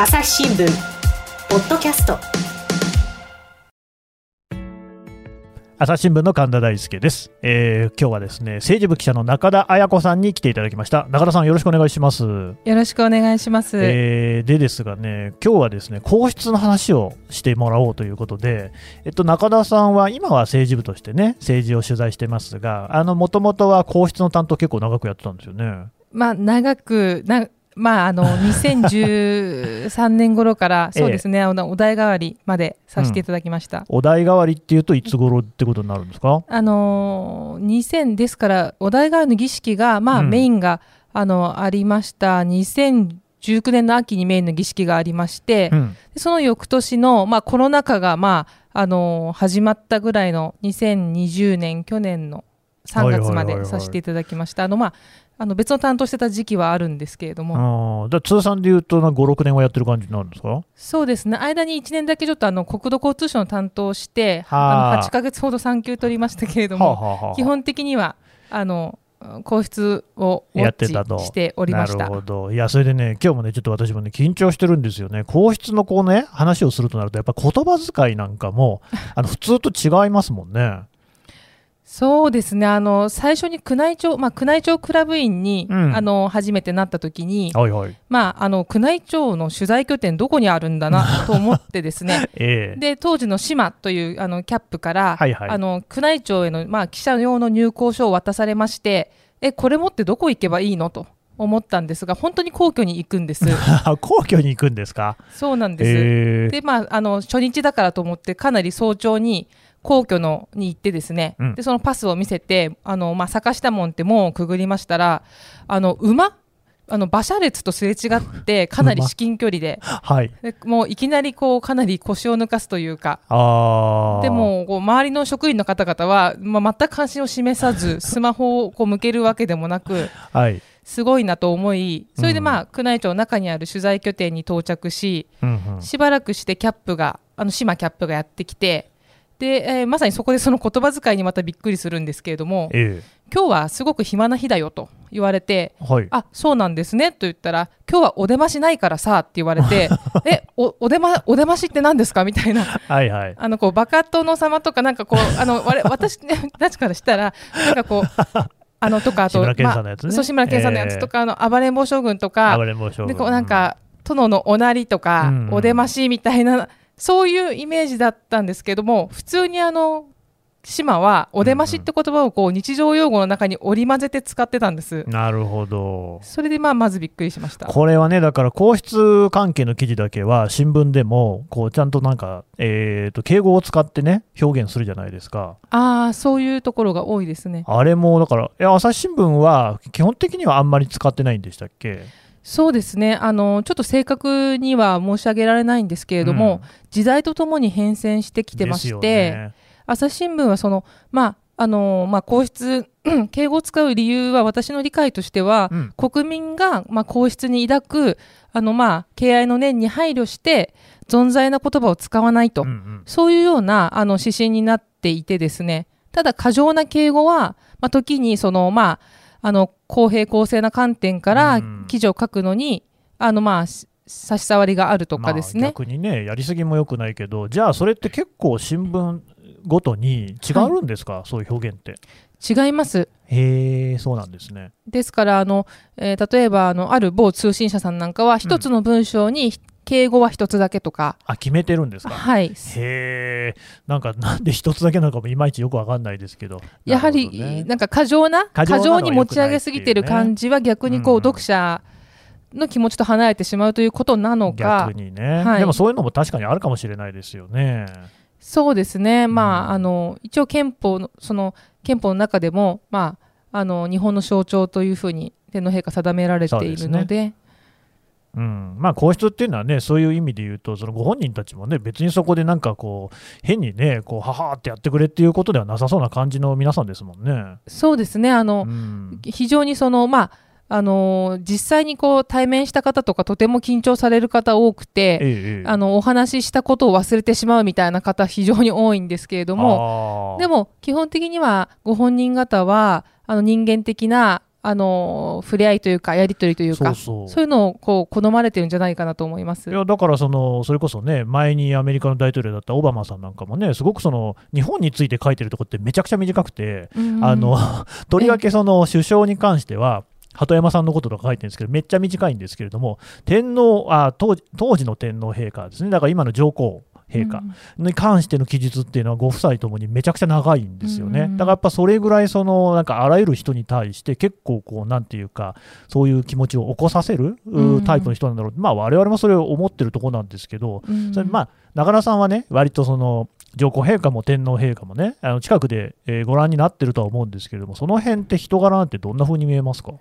朝日新聞ポッドキャスト。朝日新聞の神田大輔です、えー今日はですね政治部記者の中田彩子さんに来ていただきました。中田さんよろしくお願いします、よろしくお願いします。えーでですがね今日はですね皇室の話をしてもらおうということで、えっと、中田さんは今は政治部としてね政治を取材してますがあのもともとは皇室の担当結構長くやってたんですよね。まあ、長く、なまあ、あの、2013年頃から、ええそうですね、あのお代替わりまでさせていただきました。お代替わりっていうといつ頃ってことになるんですか？あのー、2000ですから、お代替わりの儀式が、まあ、うんメインが、あの、ありました。2019年の秋にメインの儀式がありまして、うんでその翌年の、まあ、コロナ禍が、まあ、あのー始まったぐらいの2020年、去年の3月までさせていただきました。あの、まあ、あの別の担当してた時期はあるんですけれども、あ通算で言うと56年はやってる感じになるんですか？そうですね、間に1年だけちょっとあの国土交通省の担当をして、はああの8ヶ月ほど産休取りましたけれどはあも、はあはあ基本的にはあの皇室をやってたとしておりましたなる。ほど。いや、それでね、今日もね、ちょっと私もね、緊張してるんですよね。皇室のこうね、話をするとなると、やっぱ言葉遣いなんかも、あの普通と違いますもんね。そうですね。あの最初に宮内庁、まあ、宮内庁クラブ員に、うん。あの初めてなった時に、はいはい。まあ、あの宮内庁の取材拠点どこにあるんだな と思ってですね。ええ。で当時の島というあのキャップから、はいはい。あの宮内庁への、まあ、記者用の入校書を渡されましてえこれ持ってどこ行けばいいのと思ったんですが本当に皇居に行くんです。皇居に行くんですか？そうなんです、ええ。でまああの初日だからと思ってかなり早朝に皇居のに行ってですね、うんでそのパスを見せてあの、まあ、坂下門って門をくぐりましたらあの馬あの馬車列とすれ違ってかなり至近距離ではい。でもういきなりこうかなり腰を抜かすというか。で、もこう周りの職員の方々は、まあ、全く関心を示さず スマホをこう向けるわけでもなくはい。すごいなと思いそれでうんまあ宮内庁の中にある取材拠点に到着しうんうんしばらくしてキャップがあの島キャップがやってきてで、えーまさにそこでその言葉遣いにまたびっくりするんですけれどもえ今日はすごく暇な日だよと言われてえはい。あそうなんですねと言ったら今日はお出ましないからさって言われて えおお出まお出ましって何ですかみたいな。はいはい。あのこうバカ殿様とかなんかこうあの我私 たちからしたらなんかこうあのとかあと志村けんさんのやつね。まあそう志村けんさんのやつとか、あの暴れん坊将軍とか暴れん坊将軍。でこうなんか、殿のおなりとか、うん。お出ましみたいなそういうイメージだったんですけども普通にあの島はお出ましって言葉をこう日常用語の中に織り交ぜて使ってたんです。うんなるほど。それでまあまずびっくりしました。これはね、だから皇室関係の記事だけは、新聞でも、こう、ちゃんとなんか、えっと、敬語を使ってね、表現するじゃないですか。ああそういうところが多いですね。あれも、だから、いや朝日新聞は、基本的にはあんまり使ってないんでしたっけ？そうですね。あのちょっと正確には申し上げられないんですけれども、時代とともに変遷してきてまして、ね。朝日新聞はそのまああのまあ皇室うん 敬語を使う理由は私の理解としては、うん。国民がまあ皇室に抱くあのまあ敬愛の念に配慮して存在な言葉を使わないと、うんうん。そういうようなあの指針になっていてですね。ただ過剰な敬語は、まあ、時にそのまああの公平公正な観点からうん。記事を書くのに、あのまあし差し障りがあるとかですね、まあ逆にね、やりすぎもよくないけど、じゃあ、それって結構、新聞ごとに違うんですか、そういう表現って。違います。へえ、そうなんですね。ですからあの、えー例えばあのある某通信社さんなんかは一つの文章に敬語は一つだけとか、あ、決めてるんですか？はい。へえ、なんか、なんで一つだけなのかもいまいちよくわかんないですけど。やはり、ね。なんか過剰な過剰に持ち上げすぎてる感じは逆にこう、うん読者の気持ちと離れてしまうということなのか。逆にね、はい。でもそういうのも確かにあるかもしれないですよね。そうですね、まうん。あ、あの一応憲法のその憲法の中でも、まあ、あの日本の象徴というふうに天皇陛下定められているのでうん、まあ皇室っていうのはね、そういう意味で言うと、そのご本人たちもね、別にそこでなんかこう、変にね、こう、ははーってやってくれっていうことではなさそうな感じの皆さんですもんね。そうですね。あの、うん、非常にそのまああの実際にこう対面した方とかとても緊張される方多くて、ええええ。あのお話ししたことを忘れてしまうみたいな方非常に多いんですけれどももでも基本的にはご本人方はあの人間的なああの触れ合いというかやり取りというかそういうのをこう好まれてるんじゃないかなと思います。い。やだからその、それこそね、前にアメリカの大統領だったオバマさんなんかもね、すごくその日本について書いてるとこってめちゃくちゃ短くて、うん。あの とりわけその首相に関しては、鳩山さんのこととか書いてるんですけど、めっちゃ短いんですけれども、天皇あ当時当時の天皇陛下ですね、だから今の上皇陛下。に関しての記述っていうのは、ご夫妻ともにめちゃくちゃ長いんですよね。うん。だからやっぱそれぐらいその、なんかあらゆる人に対して、結構こう、なんていうか、そういう気持ちを起こさせるううん。タイプの人なんだろう、まあ我々もそれを思ってるところなんですけど、うんそれまあ、中田さんはね、割とその上皇陛下も天皇陛下もね、あの近くで、えーご覧になってるとは思うんですけれども、その辺って人柄なんてどんな風に見えますか、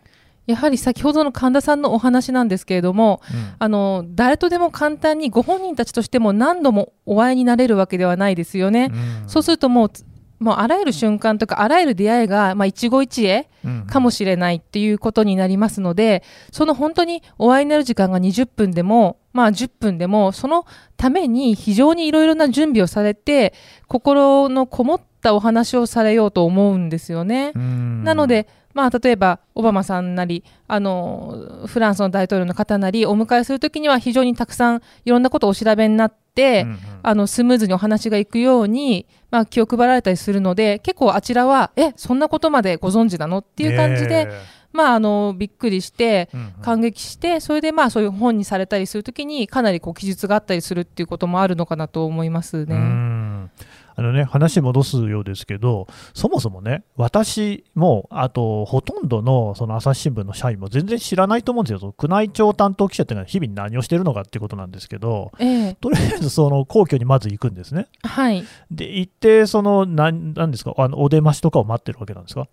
やはり先ほどの神田さんのお話なんですけれども、あの誰とでも簡単にご本人たちとしても何度もお会いになれるわけではないですよね。そうするともうもうあらゆる瞬間とかあらゆる出会いが、まあ、一期一会かもしれないっていうことになりますのでその本当にお会いになる時間が20分でも、まあ、10分でもそのために非常にいろいろな準備をされて心のこもったお話をされようと思うんですよね。なので、まあ、例えばオバマさんなりあのフランスの大統領の方なりお迎えするときには非常にたくさんいろんなことをお調べになって、うんうん。あのスムーズにお話がいくように、まあ、気を配られたりするので結構あちらはえそんなことまでご存知なのっていう感じで、ねまあ、あのびっくりして感激してそれでまあそういう本にされたりするときにかなりこう記述があったりするっていうこともあるのかなと思いますね。うんあのね、話戻すようですけど、そもそもね、私も、あと、ほとんどのその朝日新聞の社員も全然知らないと思うんですよ、宮内庁担当記者っていうのは日々何をしてるのかっていうことなんですけど、ええとりあえずその皇居にまず行くんですね。はいで、行って、その、なんなんですか、あのお出ましとかを待ってるわけなんですか？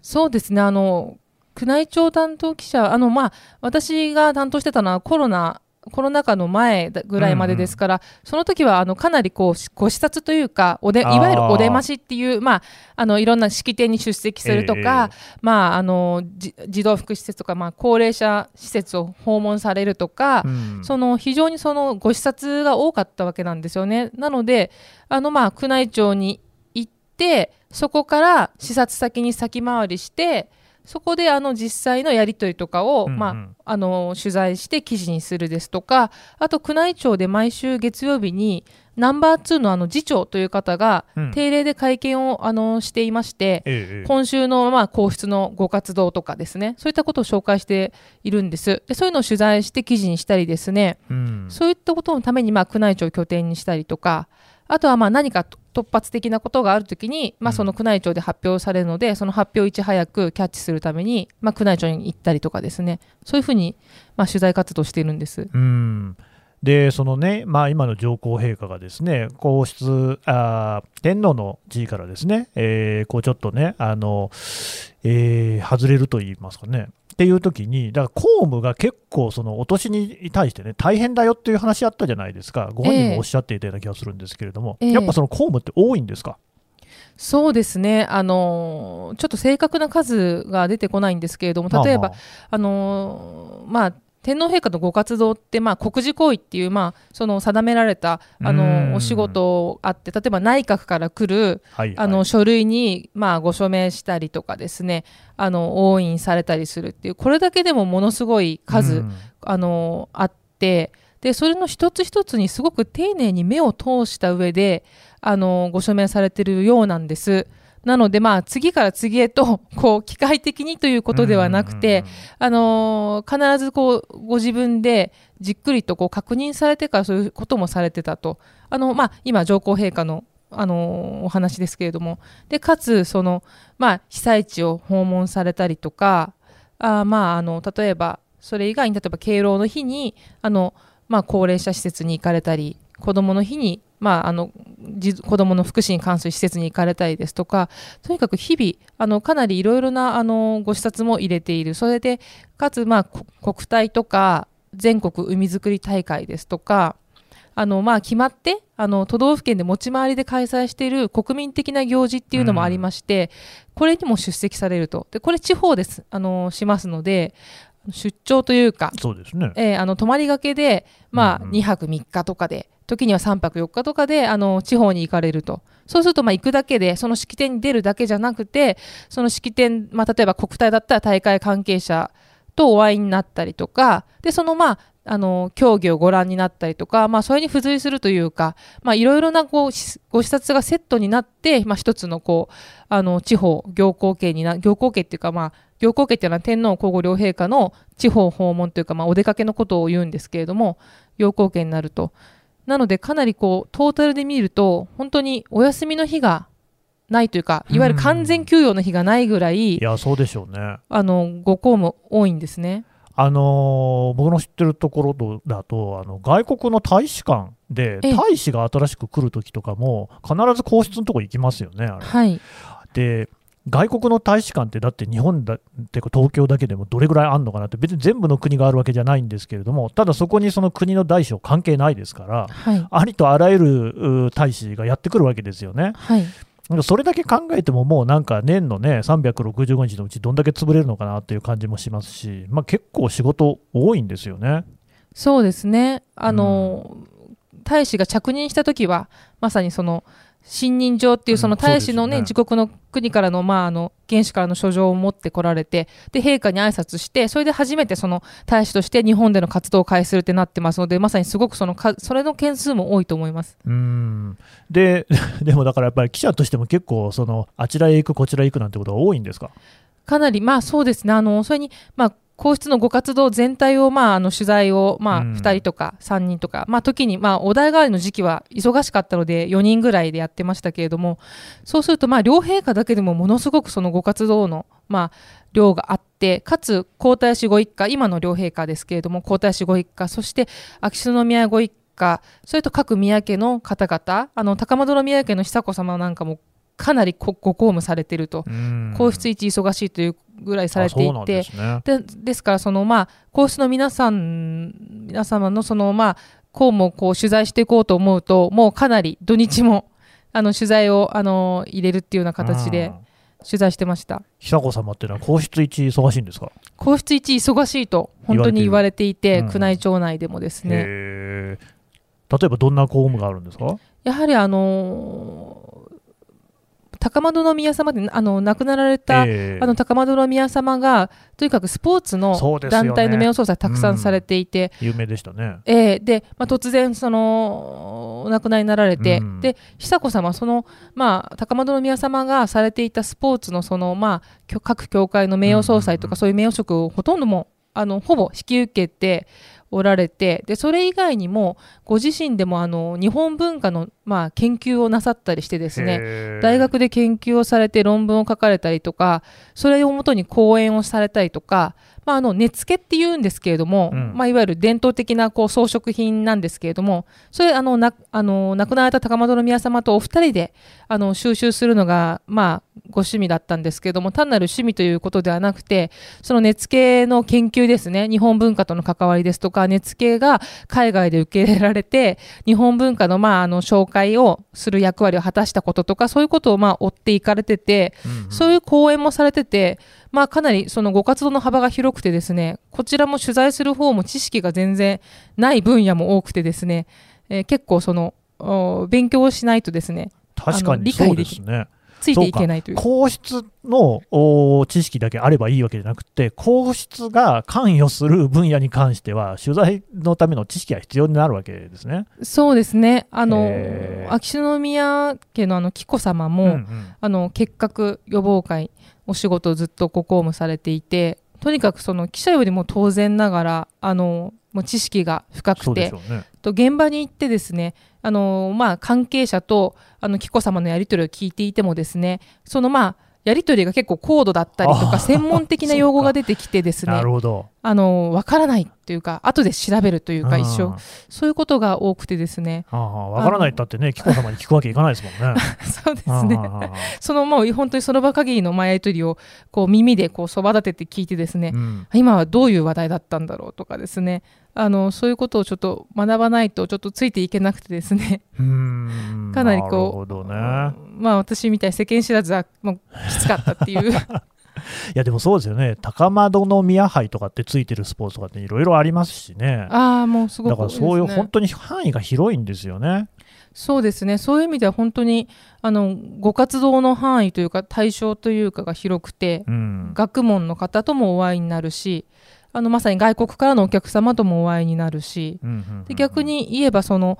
そうですねあの宮内庁担当記者あの、まあ、私が担当してたのはコロナコロナ禍の前だぐらいまでですから、その時はあのかなりこうしご視察というかおでいわゆるお出ましっていう、まあ、あのいろんな式典に出席するとか、まあ、あのじ児童福祉施設とか、まあ、高齢者施設を訪問されるとか、うん。その非常にそのご視察が多かったわけなんですよね。なのであのまあ宮内庁に行ってそこから視察先に先回りしてそこであの実際のやり取りとかを、うんうん。まあ、あの取材して記事にするですとかあと宮内庁で毎週月曜日にナンバー2のあの次長という方がうん。定例で会見をあのしていまして、ええ。今週のまあ皇室のご活動とかですねそういったことを紹介しているんです。でそういうのを取材して記事にしたりですねうん。そういったことのためにまあ宮内庁を拠点にしたりとかあとはまあ何か突発的なことがあるときに、まあ、うんその宮内庁で発表されるので、その発表をいち早くキャッチするために、まあ、宮内庁に行ったりとかですねそういうふうにまあ取材活動をしているんです。うんでそのね、まあ、今の上皇陛下がですね皇室あー天皇の地位からですね、えーこうちょっとねあの、えー外れると言いますかね。っていう時に、だから公務が結構、そのお年に対してね、大変だよっていう話あったじゃないですか、ご本人もおっしゃっていたような気がするんですけれども、ええ。やっぱその公務って多いんですか、そうですね、あのーちょっと正確な数が出てこないんですけれども、例えば、まああのーまあ、天皇陛下のご活動って、まあ、国事行為っていう、まあ、その定められた、あのお仕事あって例えば内閣から来るまあはい。あのはい書類に、まあ、ご署名したりとかですねあの押印されたりするっていうこれだけでもものすごい数、うん。あのあってでそれの一つ一つにすごく丁寧に目を通した上であのご署名されてるようなんです。なので、まあ、次から次へと こう機械的にということではなくて、あのー必ずこうご自分でじっくりとこう確認されてからそういうこともされてたと。あの、まあ、今上皇陛下の、あのーお話ですけれども。でかつその、まあ、被災地を訪問されたりとかあーまああの例えばそれ以外に例えば敬老の日にあの、まあ、高齢者施設に行かれたり子どもの日に、まあ、あのじ子どもの福祉に関する施設に行かれたりですとかとにかく日々あのかなりいろいろなあのご視察も入れている。それでかつ、まあ、こ国体とか全国海づくり大会ですとかあの、まあ、決まってあの都道府県で持ち回りで開催している国民的な行事っていうのもありまして、これにも出席されると。でこれ地方ですあのしますので出張というかそうですね。えーあの泊まりがけで、まあうんうん。2泊3日とかで時には3泊4日とかであの地方に行かれると。そうするとまあ行くだけでその式典に出るだけじゃなくてその式典、まあ、例えば国体だったら大会関係者とお会いになったりとかでそのまああの競技をご覧になったりとか、まあ、それに付随するというか、いろいろなこうご視察がセットになって、まあ、一つのこうあの地方行幸系にな行幸系っていうか、まあ、行幸系っていうのは天皇皇后両陛下の地方訪問というか、まあ、お出かけのことを言うんですけれども行幸系になると。なのでかなりこうトータルで見ると本当にお休みの日がないというかいわゆる完全休養の日がないぐらい、いやそうでしょうね。あのご公務多いんですね。あのー僕の知ってるところだとあの外国の大使館でええ。大使が新しく来るときとかも必ず皇室のとこ行きますよねあれ。はい、で外国の大使館ってだって日本だってか東京だけでもどれぐらいあるのかなって別に全部の国があるわけじゃないんですけれどもただそこにその国の大使関係ないですからはい、ありとあらゆるう大使がやってくるわけですよね。はい、それだけ考えてももうなんか年のね365日のうちどんだけ潰れるのかなっていう感じもしますし、まあ、結構仕事多いんですよね。そうですね。あの、大使が着任した時はまさにその信任状っていうその大使のね,、うん自国の国からの,、まあ、あの元首からの書状を持ってこられてで陛下に挨拶してそれで初めてその大使として日本での活動を開始するってなってますのでまさにすごくそのかそれの件数も多いと思います。うん。で でもだからやっぱり記者としても結構そのあちらへ行くこちらへ行くなんてことが多いんですか？かなり、まあそうですね、あのそれに、まあ、皇室のご活動全体を、まあ、あの取材を、まあ、うん。2人とか3人とか、まあ、時に、まあ、お代替わりの時期は忙しかったので4人ぐらいでやってましたけれどもそうすると、まあ、両陛下だけでもものすごくそのご活動の、まあ、量があってかつ皇太子ご一家今の両陛下ですけれども皇太子ご一家そして秋篠宮ご一家それと各宮家の方々あの高円宮家の久子さまなんかもかなりごご公務されていると。うん。皇室一忙しいというぐらいされていあそうなんでてすね。でですからそのまあ皇室の皆さん皆様のそのまあ公務をこう取材していこうと思うともうかなり土日もあの取材をあの入れるっていうような形でうん。取材してました。久子様っていうのは皇室一忙しいんですか？皇室一忙しいと本当に言われていてうん。宮内庁内でもですね。例えばどんな公務があるんですか？やはりあのー高円宮様であの亡くなられた、えーあの高円宮様がとにかくスポーツの団体の名誉総裁たくさんされていて、有名でしたね。えーで、まあ、突然そのお亡くなりになられて、うん。で久子さまその、まあ、高円宮様がされていたスポーツのその、まあ、各協会の名誉総裁とか、うん。うんうんそういう名誉職をほとんどもあのほぼ引き受けておられてでそれ以外にもご自身でもあの日本文化の、まあ、研究をなさったりしてですね大学で研究をされて論文を書かれたりとかそれをもとに講演をされたりとか、まあ、あの根付けっていうんですけれども、うん。まあ、いわゆる伝統的なこう装飾品なんですけれどもそれあのなあの亡くなられた高円宮様とお二人であの収集するのが、まあ、ご趣味だったんですけれども単なる趣味ということではなくてその根付けの研究ですね日本文化との関わりですとか根付けが海外で受け入れられて日本文化の,、まああの紹介をする役割を果たしたこととかそういうことをまあ追っていかれてて、うんうんそういう講演もされてて、まあ、かなりそのご活動の幅が広くてですねこちらも取材する方も知識が全然ない分野も多くてですね、えー結構そのお勉強をしないとですね確かにそうで解できすね。ついていけないという。皇室のお知識だけあればいいわけじゃなくて、皇室が関与する分野に関しては、取材のための知識が必要になるわけですね。そうですね。あの秋篠宮家のあの紀子さまも、うんうん。あの結核予防会お仕事をずっとご公務されていてとにかくその記者よりも当然ながらあのもう知識が深くそうでてね。と現場に行ってですねあの、まあ、関係者とあの紀子さまのやり取りを聞いていてもですねそのまあやり取りが結構高度だったりとあか専門的な用語が出てきてですね なるほど。あのわからないというか後で調べるというか一うん。緒。そういうことが多くてですね。ああわからないったってね、紀子様に聞くわけいかないですもんね。そうですね。そのもう本当にその場限りのまあやり取りをこう耳でこうそば立てて聞いてですね、うん。今はどういう話題だったんだろうとかですね。あのそういうことをちょっと学ばないとちょっとついていけなくてですね。かなりこうね。まあ私みたいに世間知らずはもうきつかったっていう。い やでもそうですよね、高円宮杯とかってついてるスポーツとかっていろいろありますしね。ああもうすごくだからそういう本当に範囲が広いんですよね。そうですねそういう意味では本当にあのご活動の範囲というか対象というかが広くて、うん、学問の方ともお会いになるしあのまさに外国からのお客様ともお会いになるしうんうんうんうんで逆に言えばその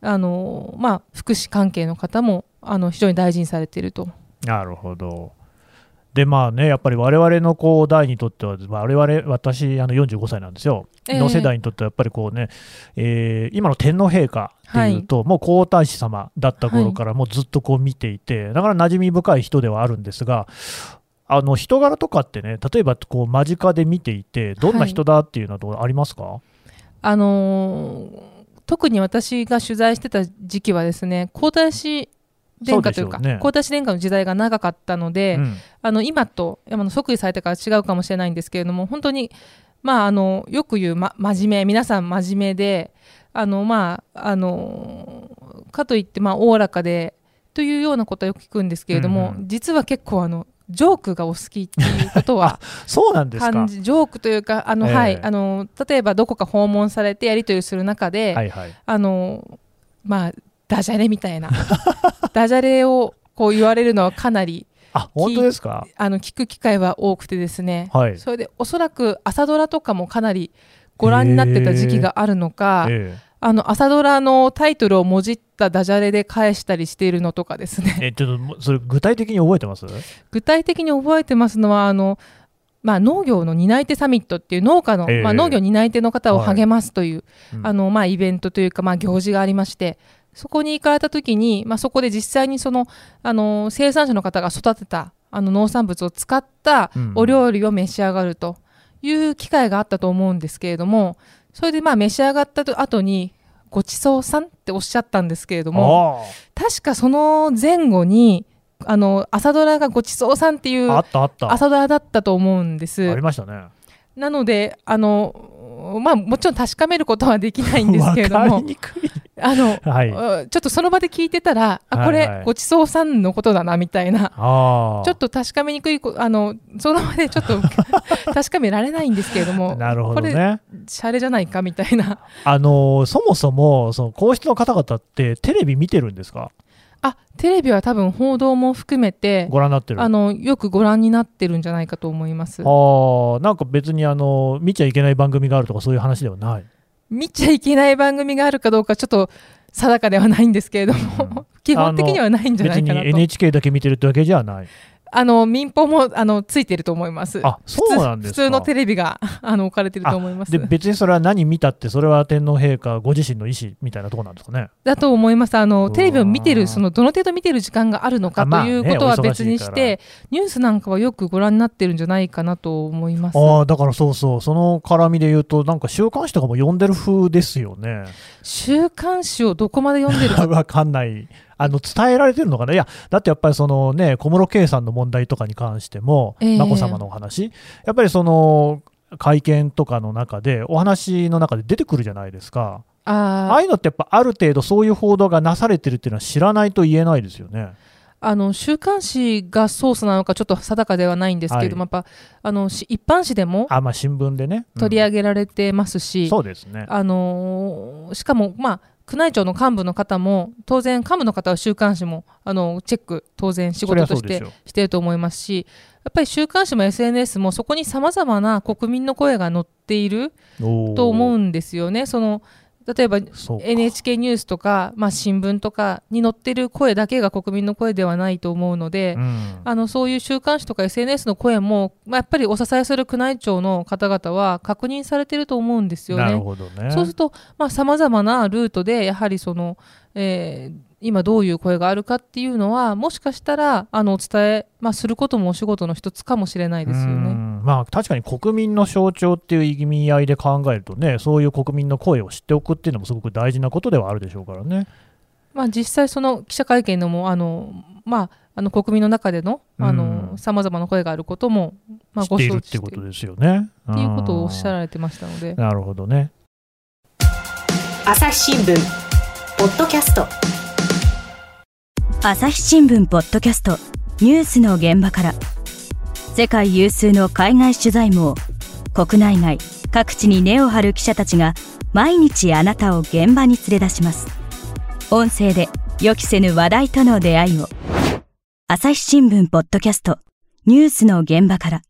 あの、まあ、福祉関係の方もあの非常に大事にされていると。なるほど。でまあね、やっぱり我々のこう代にとっては、我々私、あの45歳なんですよ、ええ。の世代にとってはやっぱりこうね、えー今の天皇陛下っていうと、もう皇太子様だった頃からもうずっとこう見ていて、だから馴染み深い人ではあるんですが、あの人柄とかってね、例えばこう間近で見ていて、どんな人だっていうのはありますか、あのー特に私が取材してた時期はですね皇太子殿下というかね。皇太子殿下の時代が長かったので、うん。あの今とあの即位されてから違うかもしれないんですけれども本当に、まあ、あのよく言う、ま、真面目皆さん真面目であの、まあ、あのかといって、まあ、おおらかでというようなことはよく聞くんですけれども、うんう実は結構あのジョークがお好きっていうことは そうなんですか。ジョークというかあの、ええ。はい、あの例えばどこか訪問されてやり取りする中で、はいはい、あのまあダジャレみたいな。ダジャレをこう言われるのはかなりあ本当ですか？あの聞く機会は多くてですね、はい。それでおそらく朝ドラとかもかなりご覧になってた時期があるのか、えあの朝ドラのタイトルをもじったダジャレで返したりしているのとかですね。ええちょっとそれ具体的に覚えてます？具体的に覚えてますのはあの、まあ、農業の担い手サミットっていう農家の、ええ。まあ、農業担い手の方をはい。励ますという、うん。あのまあ、イベントというか、まあ、行事がありましてそこに行かれた時に、まあ、そこで実際にそのあの生産者の方が育てたあの農産物を使ったうんお料理を召し上がるという機会があったと思うんですけれどもそれでまあ召し上がった後にごちそうさんっておっしゃったんですけれどもあ確かその前後にあの朝ドラがごちそうさんっていうああったあった。朝ドラだったと思うんですありましたね。なのであのまあもちろん確かめることはできないんですけれども りにくい。あの、はい。うんちょっとその場で聞いてたらあこれ、ごちそうさんのことだなみたいな。ちょっと確かめにくいこあのその場でちょっと 確かめられないんですけれどもなるほどこれね。シャレじゃないかみたいなあのーそもそもその皇室の方々ってテレビ見てるんですか？あテレビは多分報道も含めてご覧になってる。あのよくご覧になってるんじゃないかと思いますあーなんか別にあの見ちゃいけない番組があるとかそういう話ではない。見ちゃいけない番組があるかどうかちょっと定かではないんですけれども、基本的にはないんじゃな別にいかなと。NHK だけ見てるってわけじゃない。あの民放もあのついてると思います。あそうなんですか。普通のテレビが あの置かれてると思います。で別にそれは何見たってそれは天皇陛下ご自身の意思みたいなところなんですかね。だと思います。あのテレビを見てるそのどの程度見てる時間があるのかとあまあねいうことは別にして、ニュースなんかはよくご覧になってるんじゃないかなと思います。ああだからそうそう。その絡みで言うとなんか週刊誌とかも読んでる風ですよね。週刊誌をどこまで読んでるか。わかんない。あの伝えられてるのかな？いや、だってやっぱりそのね、小室圭さんの問題とかに関しても、ええ眞子さまのお話、やっぱりその会見とかの中で、お話の中で出てくるじゃないですか。あああいうのってやっぱある程度そういう報道がなされてるっていうのは知らないと言えないですよね。あの週刊誌がソースなのかちょっと定かではないんですけれども、やっぱあのし一般紙でもあ、まあ新聞でね。うん取り上げられてますし、そうですね。あのーしかも、まあ、宮内庁の幹部の方も当然幹部の方は週刊誌もあのチェック当然仕事としてしてると思いますしやっぱり週刊誌も SNS もそこにさまざまな国民の声が載っていると思うんですよね。その例えば NHK ニュースとか、まあ、新聞とかに載ってる声だけが国民の声ではないと思うので、うんあのそういう週刊誌とか SNS の声も、まあ、やっぱりお支えする宮内庁の方々は確認されてると思うんですよなるね。ほどね。そうするとさまざ、まなルートでやはりその、えー今どういう声があるかっていうのはもしかしたらあのお伝え、まあ、することもお仕事の一つかもしれないですようね。んまあ確かに国民の象徴っていう意味合いで考えるとね、そういう国民の声を知っておくっていうのもすごく大事なことではあるでしょうからね。まあ、実際その記者会見のもあの、まあ、あの国民の中でのさまざまな声があることも、まあ、知っているご承知っていうことですよね。っていうことをおっしゃる。られてましたので。なるほどね。朝日新聞ポッドキャスト。朝日新聞ポッドキャスト。ニュースの現場から。世界有数の海外取材網。国内外。各地に根を張る記者たちが毎日あなたを現場に連れ出します。音声で予期せぬ話題との出会いを。朝日新聞ポッドキャスト。ニュースの現場から。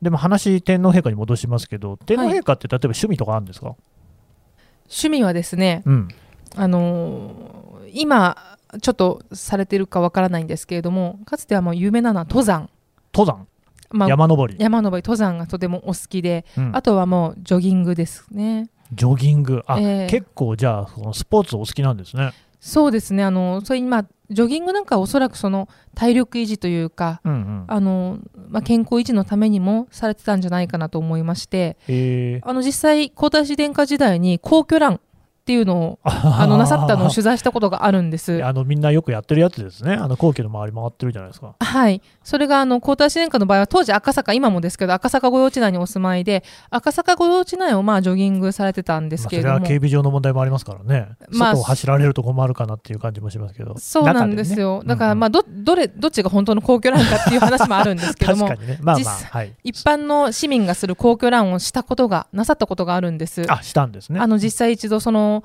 でも話、天皇陛下に戻しますけど、天皇陛下って例えば趣味とかあるんですか、趣味はですね、うん、あのー今ちょっとされてるかわからないんですけれどもかつてはもう有名なのは登山、登山、まあ、山登り、山登り。登山がとてもお好きで、うん。あとはもうジョギングですね。ジョギング、あ、ええ。結構じゃあ、そのスポーツお好きなんですね。そうですね。あのそれ今ジョギングなんかはおそらくその体力維持というかうんうん、あの、まあ、健康維持のためにもされてたんじゃないかなと思いましてえ。ー、あの実際皇太子殿下時代に皇居ランっていうのをあのなさったのを取材したことがあるんです。あのみんなよくやってるやつですね、あの皇居の周り回ってるじゃないですか。はい。それが、あの、皇太子殿下の場合は、当時赤坂、今もですけど、赤坂御用地内にお住まいで、赤坂御用地内をまあ、ジョギングされてたんですまあ、けれども。それは警備上の問題もありますからね、まあ外を走られると困るかなっていう感じもしますけど、そうなんですよ。中だから、まあ、ど、どれ、どっちが本当の皇居ランかっていう話もあるんですけども まあまあ、実はい、一般の市民がする皇居ランをしたことが、なさったことがあるんです。あしたんですね。あの、実際一度、その、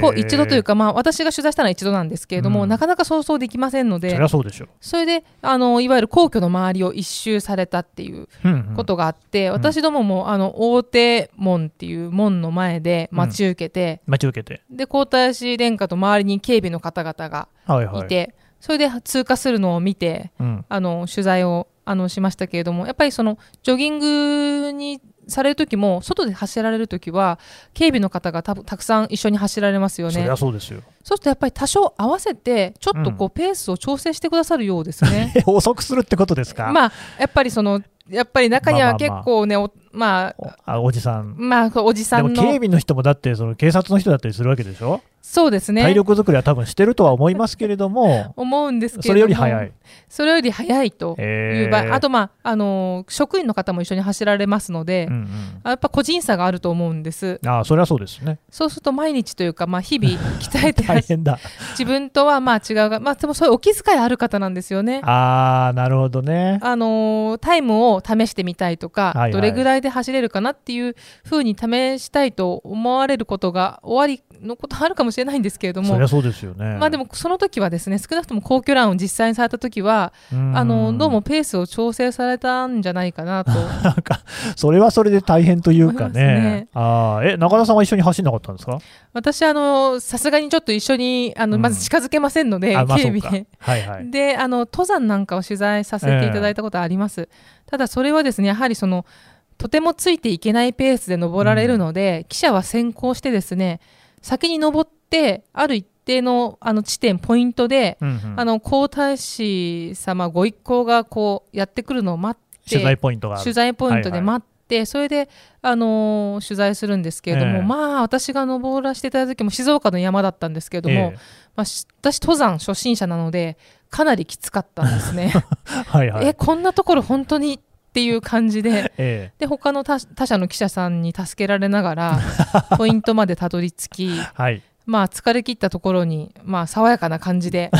こう一度というか、まあ、私が取材したのは一度なんですけれども、うん。なかなか想像できませんのでそりゃ、そうでしょそれで、あの、いわゆる皇居の周りを一周されたっていうう。うんうん。ことがあって、私どももあの大手門っていう門の前で待ち受けて、待ち受けて、で皇太子殿下と周りに警備の方々がはいはい。いて、それで通過するのを見てうん、あの取材をあのしましたけれどもやっぱりそのジョギングにされる時も外で走られる時は警備の方がたたくさん一緒に走られますよそりねゃそうですよ。そうするとやっぱり多少合わせてちょっとこう、うペースを調整してくださるようですね。え 遅くするってことですか、まあやっぱりそのやっぱり中には結まあまあまあ。構ねおまあおあおじさん。まあ、おじさでもんの警備の人もだってその警察の人だったりするわけでしょ、そうですね体力作りは多分してるとは思いますけれども 思うんですけれどもそれより早い。それより早いという場合、えーあと、まああのー職員の方も一緒に走られますので、うんうんあやっぱ個人差があると思うんですあそれはそうですね。そうすると毎日というか、まあ、日々 鍛えて大変だ。自分とはまあ違うが、まあ、でもそういうお気遣いある方なんですよね。ああ、なるほどね。あのータイムを試してみたいとか、はいはいどれぐらいで走れるかなっていうふうに試したいと思われることが終わりのことあるかもしれないんですけれどもそそうですよね。まあでもその時はですね少なくとも皇居ランを実際にされた時はうん、あのどうもペースを調整されたんじゃないかなとなんか、それはそれで大変というかねね。ああ、え、中田さんは一緒に走んなかったんですか？私あのさすがにちょっと一緒にあのうんまず近づけませんので、うか警備で。。はいはい。であの登山なんかを取材させていただいたことあります、ただそれはですねやはりそのとてもついていけないペースで登られるので、記者は先行してですね先に登ってある一定のあの地点ポイントで、うんうんあの皇太子様ご一行がこうやってくるのを待って取材ポイントがある。取材ポイントで待って、それで、あのー取材するんですけれども、ええまあ私が登らせていただいた時も静岡の山だったんですけれども、ええまあ、し私登山初心者なのでかなりきつかったんですね。はいはい。えこんなところ本当にっていう感じで えで他の他他社の記者さんに助けられながら ポイントまでたどり着きえはい。まあ疲れ切ったところに、まあ、爽やかな感じで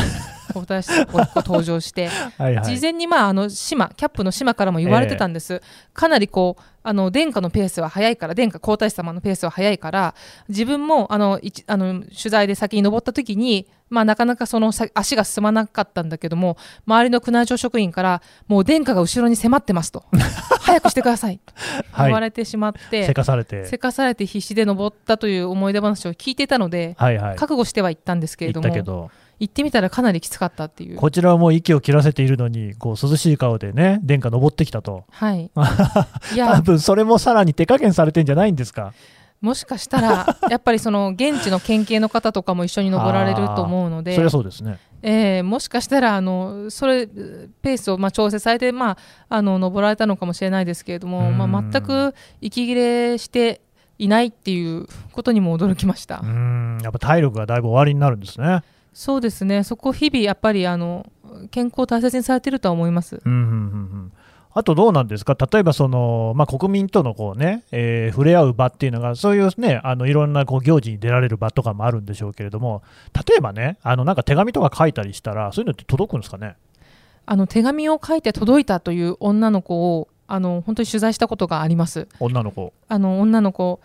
皇太子ご一行登場して。はいはい。事前にまああの島キャップの島からも言われてたんです、かなりこうあの殿下のペースは速いから殿下皇太子様のペースは速いから自分もあの一あの取材で先に登った時に、まあ、なかなかそのさ足が進まなかったんだけども周りの宮内庁職員からもう殿下が後ろに迫ってますと 早くしてくださいとはい言われてしまって、せかされて。せかされて必死で登ったという思い出話を聞いてたので、はいはい。覚悟してはいったんですけれ言ども行ってみたらかなりきつかったっていう。こちらはもう息を切らせているのに、こう涼しい顔でね、殿下登ってきたと。はい、いや多分それもさらに手加減されてんじゃないんですか？もしかしたら、やっぱりその現地の県警の方とかも一緒に登られると思うのでそりゃ、そうですね。えーもしかしたらあのそれペースをまあ調整されて、まあ、あの登られたのかもしれないですけれども、うんまあ、全く息切れしていないっていうことにも驚きました。うーん、やっぱ体力がだいぶ終わりになるんですね。そうですねそこ日々やっぱりあの健康を大切にされてるとは思います。うんうんうんうんあとどうなんですか、例えばその、まあ、国民とのこう、ねえー触れ合う場っていうのが、そういう、ね、あのいろんなこう行事に出られる場とかもあるんでしょうけれども、例えばね、あのなんか手紙とか書いたりしたら、そういうのって届くんですかね？あの手紙を書いて届いたという女の子をあの本当に取材したことがあります。女の子。あの女の子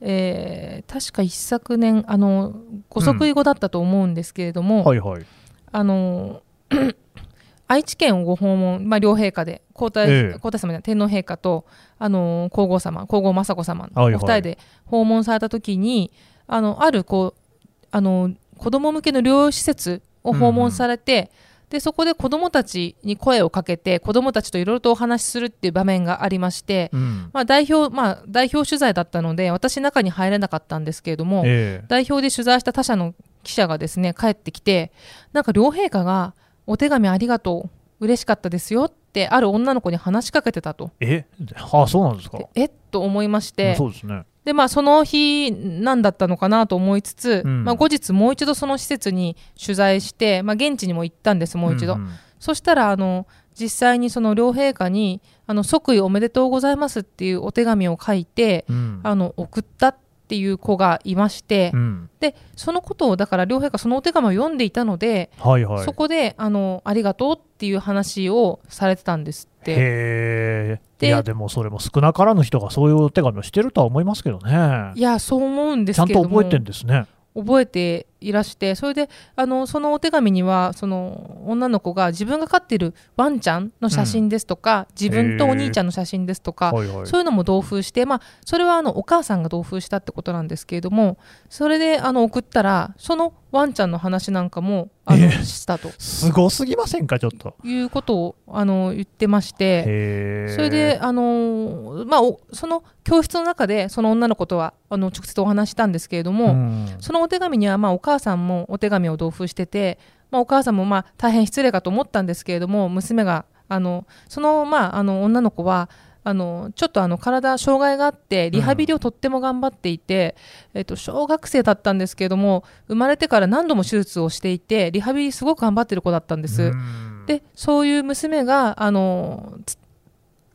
えー確か一昨年あのご即位後だったと思うんですけれども、はいはい。あの 愛知県をご訪問、まあ、両陛下で皇太,、ええ。皇太子様じ天皇陛下とあの皇后様皇后雅子様おはいはい。二人で訪問された時にあのあるこうあの子供向けの療養施設を訪問されて、でそこで子供たちに声をかけて子供たちといろいろとお話しするっていう場面がありまして、うん。まあ、代表まあ代表取材だったので私中に入れなかったんですけれども、ええ代表で取材した他社の記者がですね帰ってきてなんか両陛下が「お手紙ありがとう嬉しかったですよ」ってある女の子に話しかけてたと。え？はあ、そうなんですか？でえ？っと思いましてそうですね。でまあその日何だったのかなと思いつつ、うんまあ、後日もう一度その施設に取材して、まあ、現地にも行ったんですもう一度、んんそしたらあの実際にその両陛下にあの即位おめでとうございますっていうお手紙を書いて、うんあの送ったっていう子がいまして、うん。でそのことをだから両陛下そのお手紙を読んでいたので、はいはい。そこであのありがとうっていう話をされてたんですって。へえ。でいや、でもそれも少なからぬ人がそういうお手紙をしてるとは思いますけどね。いやそう思うんですちゃんと覚えてんですね。覚えていらしてそれであのそのお手紙にはその女の子が自分が飼っているワンちゃんの写真ですとか、自分とお兄ちゃんの写真ですとか、はいはい。そういうのも同封して、まあ、それはあのお母さんが同封したってことなんですけれどもそれであの送ったらそのワンちゃんの話なんかもあのえしたとすごすぎませんか、ちょっと。いうことをあの言ってまして。それで、あのーまあ、おその教室の中でその女の子とはあの直接お話ししたんですけれども、んそのお手紙には、まあ、お母さんもお手紙を同封してて、まあ、お母さんもまあ大変失礼かと思ったんですけれども娘があのその,、まあ、あの女の子はあのちょっとあの体障害があってリハビリをとっても頑張っていて、えっと、小学生だったんですけれども生まれてから何度も手術をしていてリハビリすごく頑張ってる子だったんです。うんでそういう娘があのつ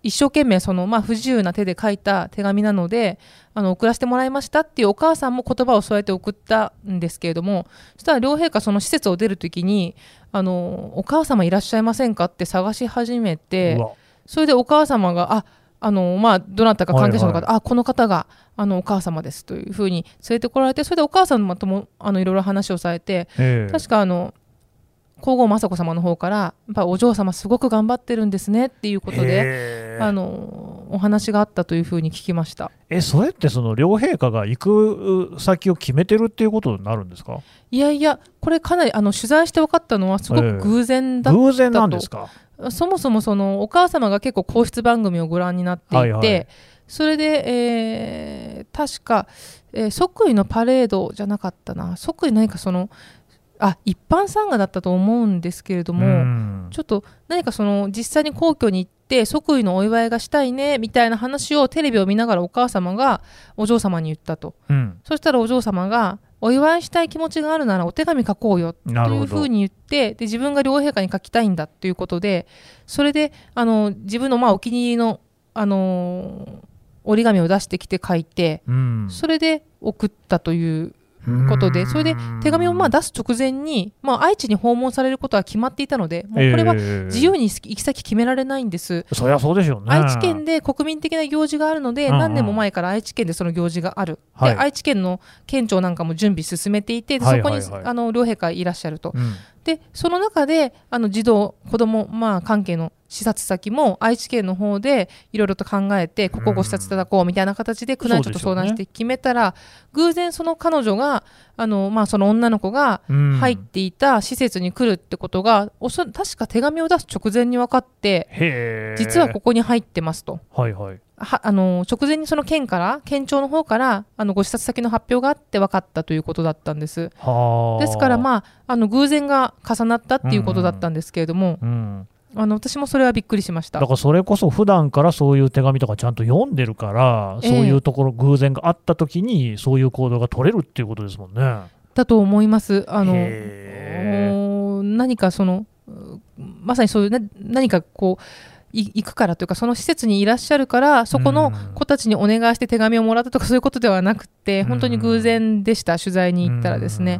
一生懸命その、まあ、不自由な手で書いた手紙なのであの送らせてもらいましたっていうお母さんも言葉を添えて送ったんですけれどもそしたら両陛下その施設を出る時にあのお母様いらっしゃいませんかって探し始めてそれでお母様がああのまあ、どなたか関係者の方、はいはあこの方があのお母様ですというふうに連れてこられてそれでお母様ともあのいろいろ話をされてええ。確かあの皇后雅子様の方からやっぱお嬢様すごく頑張ってるんですねっていうことであのお話があったというふうに聞きました。えそれってその両陛下が行く先を決めてるっていうことになるんですか？いやいやこれかなりあの取材して分かったのはすごく偶然だっ偶然なんですか？そもそもそのお母様が結構皇室番組をご覧になっていて、はいはい。それで、えー確か、えー即位のパレードじゃなかったな。即位何かそのあ一般参賀だったと思うんですけれども、うん。ちょっと何かその実際に皇居に行って即位のお祝いがしたいねみたいな話をテレビを見ながらお母様がお嬢様に言ったと。うん。そしたらお嬢様がお祝いしたい気持ちがあるならお手紙書こうよというふうに言ってで自分が両陛下に書きたいんだということでそれであの自分のまあお気に入りの、あのー折り紙を出してきて書いてうん。それで送ったということでそれで手紙をまあ出す直前に、まあ、愛知に訪問されることは決まっていたのでもうこれは自由に行き先決められないんです。そりゃそうでしょうね。愛知県で国民的な行事があるので、うんうん。何年も前から愛知県でその行事がある、はい。で愛知県の県庁なんかも準備進めていて、でそこに、はいはい。はいあの両陛下いらっしゃると、うん。でその中であの児童、子ども、まあ、関係の視察先も愛知県の方でいろいろと考えて、ここご視察いただこうみたいな形で宮内庁と相談して決めたら、偶然その彼女が、あのまあ、その女の子がうん。入っていた施設に来るってことが、おそ確か手紙を出す直前に分かって、実はここに入ってますと。はいはい。はあの直前にその県から県庁の方からあのご視察先の発表があって分かったということだったんです。はあ。ですからまああの偶然が重なったっていうことだったんですけれども、うんあの私もそれはびっくりしました。だからそれこそ普段からそういう手紙とかちゃんと読んでるから、ええ。そういうところ偶然があった時にそういう行動が取れるっていうことですもんね。だと思います。あの何かそのうまさにそういう、ね、何かこうい行くからというかその施設にいらっしゃるからそこのうん。子たちにお願いして手紙をもらったとかそういうことではなくてうん。本当に偶然でした取材に行ったらですね。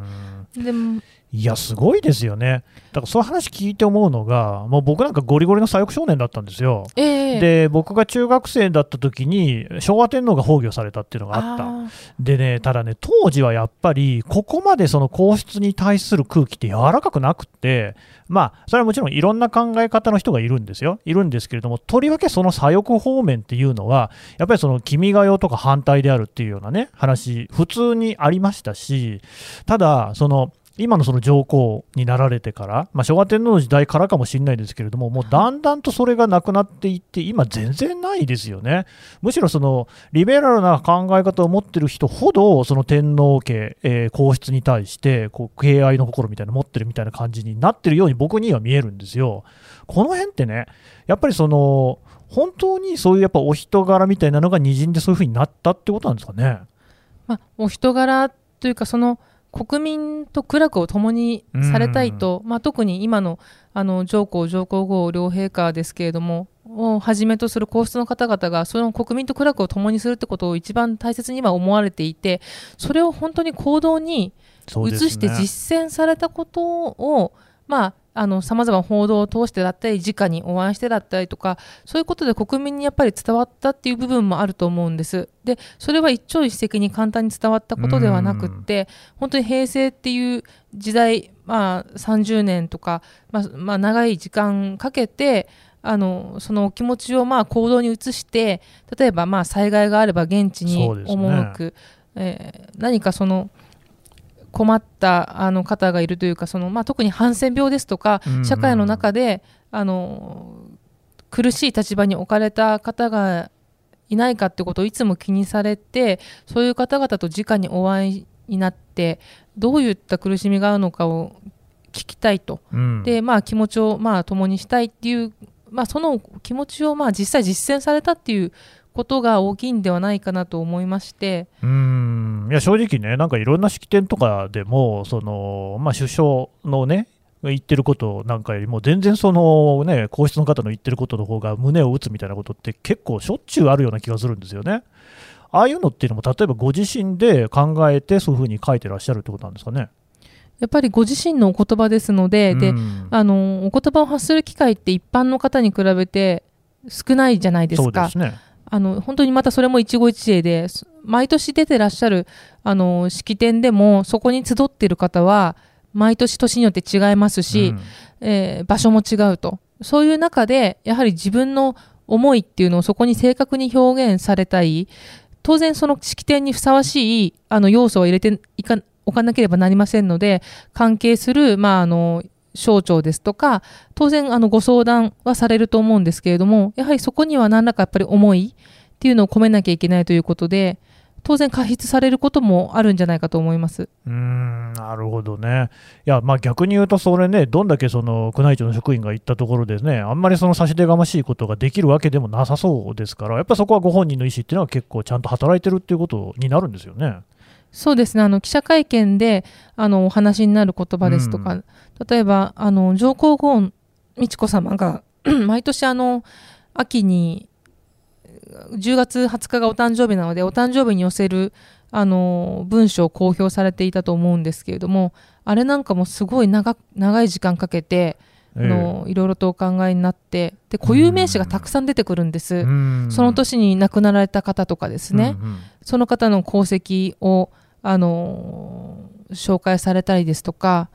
でうんいや、すごいですよね。だからそういう話聞いて思うのが、もう僕なんかゴリゴリの左翼少年だったんですよ。ええで、僕が中学生だった時に、昭和天皇が崩御されたっていうのがあった。ーでね、ただね、当時はやっぱり、ここまでその皇室に対する空気って柔らかくなくって、まあ、それはもちろんいろんな考え方の人がいるんですよ。いるんですけれども、とりわけその左翼方面っていうのは、やっぱりその君が代とか反対であるっていうようなね、話、普通にありましたし、ただ、その、今のその上皇になられてから、まあ、昭和天皇の時代からかもしれないですけれども、もうだんだんとそれがなくなっていって、今、全然ないですよね。むしろそのリベラルな考え方を持ってる人ほど、その天皇家、えー皇室に対してこう敬愛の心みたいなの持ってるみたいな感じになってるように僕には見えるんですよ。この辺ってね、やっぱりその本当にそういうやっぱお人柄みたいなのがにじんでそういう風になったってことなんですかね。まあ、お人柄というかその国民と苦楽を共にされたいと、まあ、特に今のあの上皇上皇后両陛下ですけれどもをはじめとする皇室の方々がその国民と苦楽を共にするってことを一番大切には思われていてそれを本当に行動に移して実践されたことを、まあ、あの様々な報道を通してだったり直にお会いしてだったりとかそういうことで国民にやっぱり伝わったっていう部分もあると思うんです。でそれは一朝一夕に簡単に伝わったことではなくって本当に平成っていう時代、まあ、30年とか、まあまあ、長い時間かけてあのそのお気持ちをまあ行動に移して例えばまあ災害があれば現地に赴く、えー何かその困ったあの方がいるというかその、まあ、特にハンセン病ですとかうんうん社会の中であの苦しい立場に置かれた方がいないかってことをいつも気にされてそういう方々と直にお会いになってどういった苦しみがあるのかを聞きたいと。うん。で、まあ、気持ちをまあ共にしたいっていう、まあ、その気持ちをまあ実際実践されたっていうことが大きいんではないかなと思いまして、うーんいや正直ね、なんかいろんな式典とかでも、そのまあ、首相のね、言ってることなんかよりも、全然そのね、皇室の方の言ってることの方が胸を打つみたいなことって結構しょっちゅうあるような気がするんですよね。ああいうのっていうのも、例えばご自身で考えて、そういうふうに書いてらっしゃるってことなんですかね。やっぱりご自身のお言葉ですので、でうんあのお言葉を発する機会って一般の方に比べて少ないじゃないですか。そうですね。あの本当にまたそれも一期一会で、す毎年出てらっしゃるあの式典でも、そこに集っている方は、毎年年によって違いますし、えー場所も違うと。そういう中で、やはり自分の思いっていうのをそこに正確に表現されたい。当然その式典にふさわしいあの要素を入れていかおかなければなりませんので、関係する、まあ、あの、省庁ですとか、当然あのご相談はされると思うんですけれども、やはりそこには何らかやっぱり思いっていうのを込めなきゃいけないということで、当然過失されることもあるんじゃないかと思います。うーんなるほどね。いや、まあ逆に言うと、それね、どんだけその宮内庁の職員が行ったところでね、あんまりその差し出がましいことができるわけでもなさそうですから、やっぱりそこはご本人の意思っていうのは結構ちゃんと働いてるっていうことになるんですよね。そうですねあの記者会見であのお話になる言葉ですとか、例えばあの上皇后美智子さまが 毎年あの秋に10月20日がお誕生日なのでお誕生日に寄せるあの文章を公表されていたと思うんですけれどもあれなんかもすごい長長い時間かけて、あのいろいろとお考えになってで固有名詞がたくさん出てくるんです。ええその年に亡くなられた方とかですね、うんうん。その方の功績を、あのー紹介されたりですとか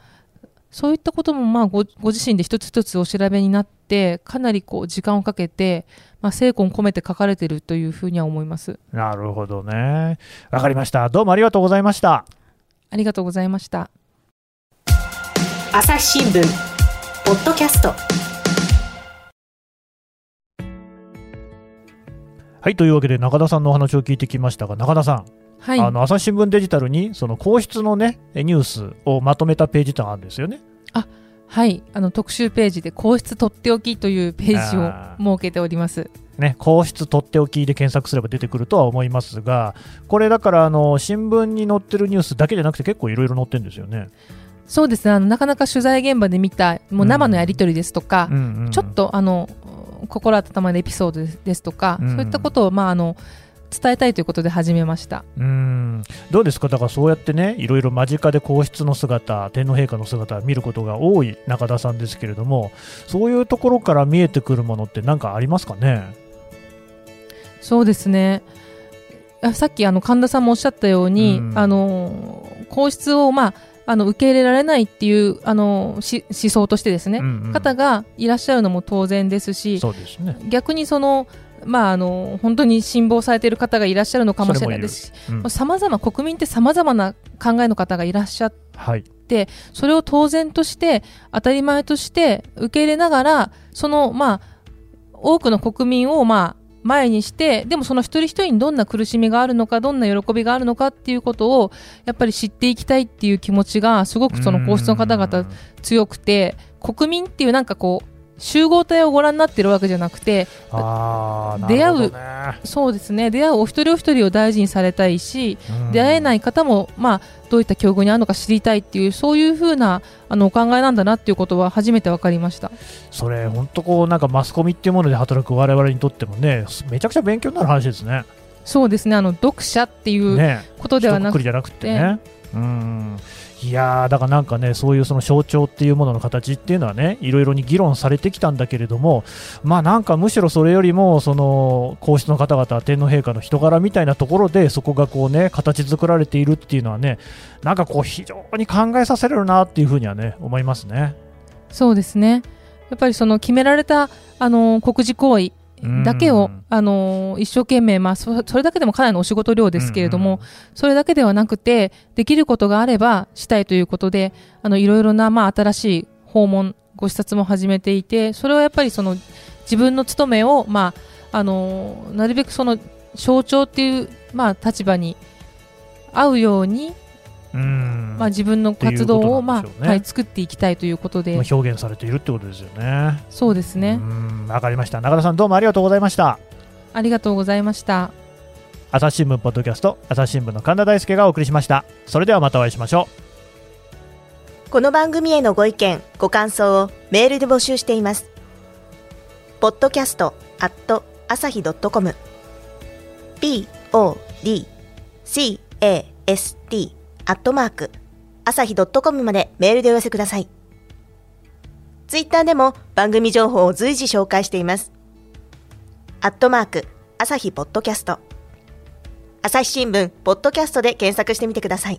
そういったこともまあごご自身で一つ一つお調べになってかなりこう時間をかけて、まあ、精魂込めて書かれているというふうには思いますなるほどね。わかりました。どうもありがとうございました。ありがとうございました朝日新聞ポッドキャストはい、というわけで中田さんのお話を聞いてきましたが、中田さん、はい。あの朝日新聞デジタルにその皇室のね、ニュースをまとめたページってのがあるんですよね。はい。あの特集ページで皇室とっておきというページをあ設けております。ね、皇室とっておきで検索すれば出てくるとは思いますが、これだからあの新聞に載ってるニュースだけじゃなくて結構いろいろ載ってるんですよね。そうですね。あのなかなか取材現場で見たもう生のやり取りですとか、うんうんちょっとあの心温まるエピソードですですとか、うん。そういったことを、まあ、あの伝えたいということで始めました。うん。どうですか、だからそうやってね、いろいろ間近で皇室の姿、天皇陛下の姿を見ることが多い中田さんですけれども、そういうところから見えてくるものって何かありますかね？そうですね。あさっきあの神田さんもおっしゃったように、うん。あの皇室を、まあ、あの受け入れられないっていうあのし思想としてですね、うんうん。方がいらっしゃるのも当然ですしそうですね。逆にその、まあ、あの本当に辛抱されている方がいらっしゃるのかもしれないです。しう。ん。さまざま国民ってさまざまな考えの方がいらっしゃってはい。それを当然として当たり前として受け入れながらそのまあ多くの国民をまあ前にしてでもその一人一人にどんな苦しみがあるのかどんな喜びがあるのかっていうことをやっぱり知っていきたいっていう気持ちがすごくその皇室の方々強くて国民っていうなんかこう集合体をご覧になってるわけじゃなくて出会うねそうですね。出会うお一人お一人を大事にされたいしうん。出会えない方も、まあ、どういった境遇にあるのか知りたいっていうそういうふうなあのお考えなんだなっていうことは初めて分かりました。それ、本当こう、なんかマスコミっていうもので働く我々にとってもね、めちゃくちゃ勉強になる話ですね。そうですね。あの読者っていうね。ことではなく一括りじゃなくてね。うんいやーだからなんかね、そういうその象徴っていうものの形っていうのはね、いろいろに議論されてきたんだけれども、まあなんかむしろそれよりも、その皇室の方々、天皇陛下の人柄みたいなところで、そこがこうね、形作られているっていうのはね、なんかこう、非常に考えさせられるなっていうふうにはね、思いますね。そうですねやっぱりその決められたあの国事行為だけをうんあの一生懸命、まあ、そそれだけでもかなりのお仕事量ですけれども、それだけではなくてできることがあればしたいということであのいろいろな、まあ、新しい訪問ご視察も始めていてそれはやっぱりその自分の務めを、まあ、あのなるべくその象徴っていう、まあ、立場に合うように、うんまあ、自分の活動を、っていうことなまあはい、作っていきたいということで、まあ表現されているってことですよね。そうですね、うんわかりました。中田さんどうもありがとうございました。ありがとうございました。朝日新聞ポッドキャスト朝日新聞の神田大輔がお送りしました。それではまたお会いしましょう。この番組へのご意見、ご感想をメールで募集しています。podcast at 朝日 .com p o d c a s t アットマーク朝日 .com までメールでお寄せください。ツイッターでも番組情報を随時紹介しています。アットマーク朝日ポッドキャスト朝日新聞ポッドキャストで検索してみてください。